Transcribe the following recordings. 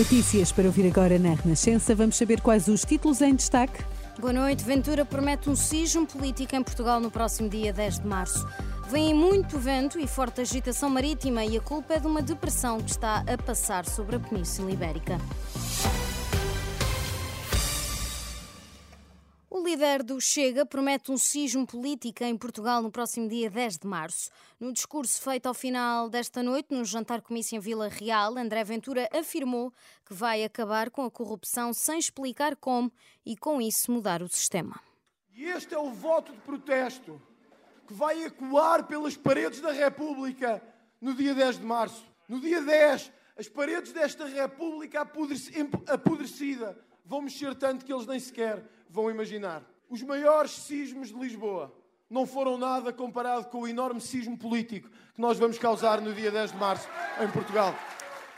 Notícias para ouvir agora na Renascença. Vamos saber quais os títulos em destaque. Boa noite. Ventura promete um sismo político em Portugal no próximo dia 10 de março. Vem muito vento e forte agitação marítima e a culpa é de uma depressão que está a passar sobre a Península Ibérica. Líder do Chega promete um sismo político em Portugal no próximo dia 10 de março. No discurso feito ao final desta noite, no jantar comício em Vila Real, André Ventura afirmou que vai acabar com a corrupção sem explicar como e, com isso, mudar o sistema. E este é o voto de protesto que vai ecoar pelas paredes da República no dia 10 de março. No dia 10, as paredes desta República apodrecida vão mexer tanto que eles nem sequer vão imaginar. Os maiores sismos de Lisboa não foram nada comparado com o enorme sismo político que nós vamos causar no dia 10 de março em Portugal.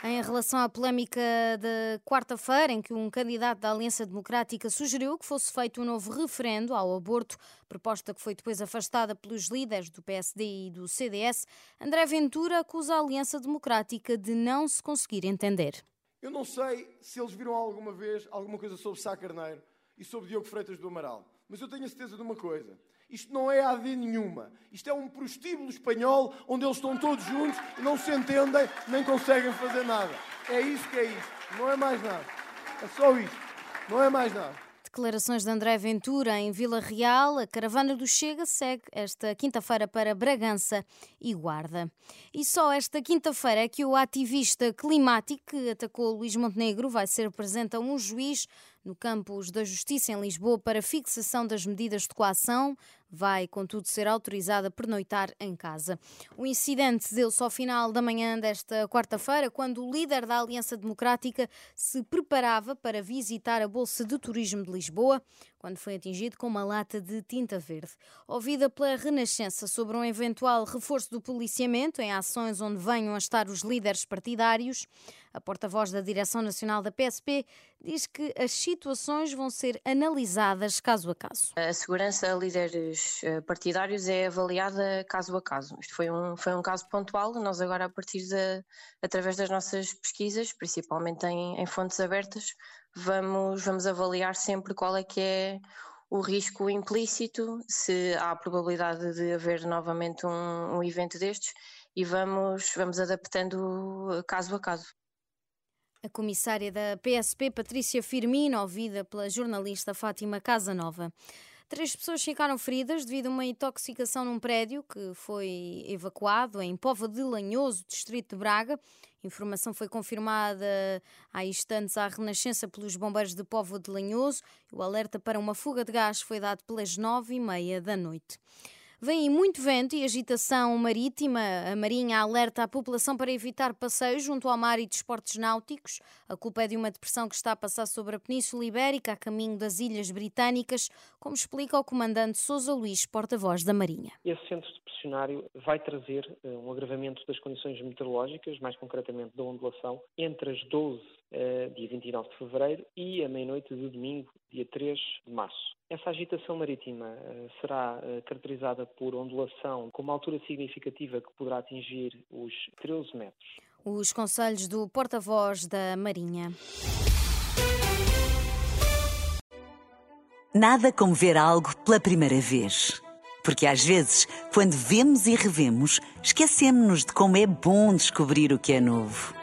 Em relação à polémica de quarta-feira, em que um candidato da Aliança Democrática sugeriu que fosse feito um novo referendo ao aborto, proposta que foi depois afastada pelos líderes do PSD e do CDS, André Ventura acusa a Aliança Democrática de não se conseguir entender. Eu não sei se eles viram alguma vez alguma coisa sobre Sá Carneiro e sobre Diogo Freitas do Amaral, mas eu tenho a certeza de uma coisa. Isto não é AD nenhuma. Isto é um prostíbulo espanhol onde eles estão todos juntos e não se entendem nem conseguem fazer nada. É isso que é isto. Não é mais nada. É só isto. Não é mais nada. Declarações de André Ventura em Vila Real. A caravana do Chega segue esta quinta-feira para Bragança e Guarda. E só esta quinta-feira é que o ativista climático que atacou Luís Montenegro vai ser presente a um juiz no campus da Justiça em Lisboa para fixação das medidas de coação. Vai, contudo, ser autorizada a pernoitar em casa. O incidente deu-se ao final da manhã desta quarta-feira, quando o líder da Aliança Democrática se preparava para visitar a Bolsa de Turismo de Lisboa, quando foi atingido com uma lata de tinta verde. Ouvida pela Renascença sobre um eventual reforço do policiamento em ações onde venham a estar os líderes partidários, a porta-voz da Direção Nacional da PSP diz que as situações vão ser analisadas caso a caso. A segurança a líderes eh, partidários é avaliada caso a caso. Isto foi um, foi um caso pontual. Nós agora, a partir de, através das nossas pesquisas, principalmente em, em fontes abertas, vamos, vamos avaliar sempre qual é que é o risco implícito, se há a probabilidade de haver novamente um, um evento destes e vamos, vamos adaptando caso a caso. A comissária da PSP, Patrícia Firmino, ouvida pela jornalista Fátima Casanova. Três pessoas ficaram feridas devido a uma intoxicação num prédio que foi evacuado em Pova de Lanhoso, distrito de Braga. Informação foi confirmada há instantes à Renascença pelos bombeiros de Povo de Lanhoso. O alerta para uma fuga de gás foi dado pelas nove e meia da noite. Vem muito vento e agitação marítima. A Marinha alerta a população para evitar passeios junto ao mar e desportos náuticos. A culpa é de uma depressão que está a passar sobre a Península Ibérica, a caminho das Ilhas Britânicas, como explica o comandante Sousa Luís, porta-voz da Marinha. Esse centro depressionário vai trazer uh, um agravamento das condições meteorológicas, mais concretamente da ondulação, entre as 12 uh, dia 29 de fevereiro, e a meia-noite de domingo, dia 3 de março. Essa agitação marítima uh, será uh, caracterizada por ondulação com uma altura significativa que poderá atingir os 13 metros. Os conselhos do porta-voz da Marinha. Nada como ver algo pela primeira vez. Porque às vezes, quando vemos e revemos, esquecemos-nos de como é bom descobrir o que é novo.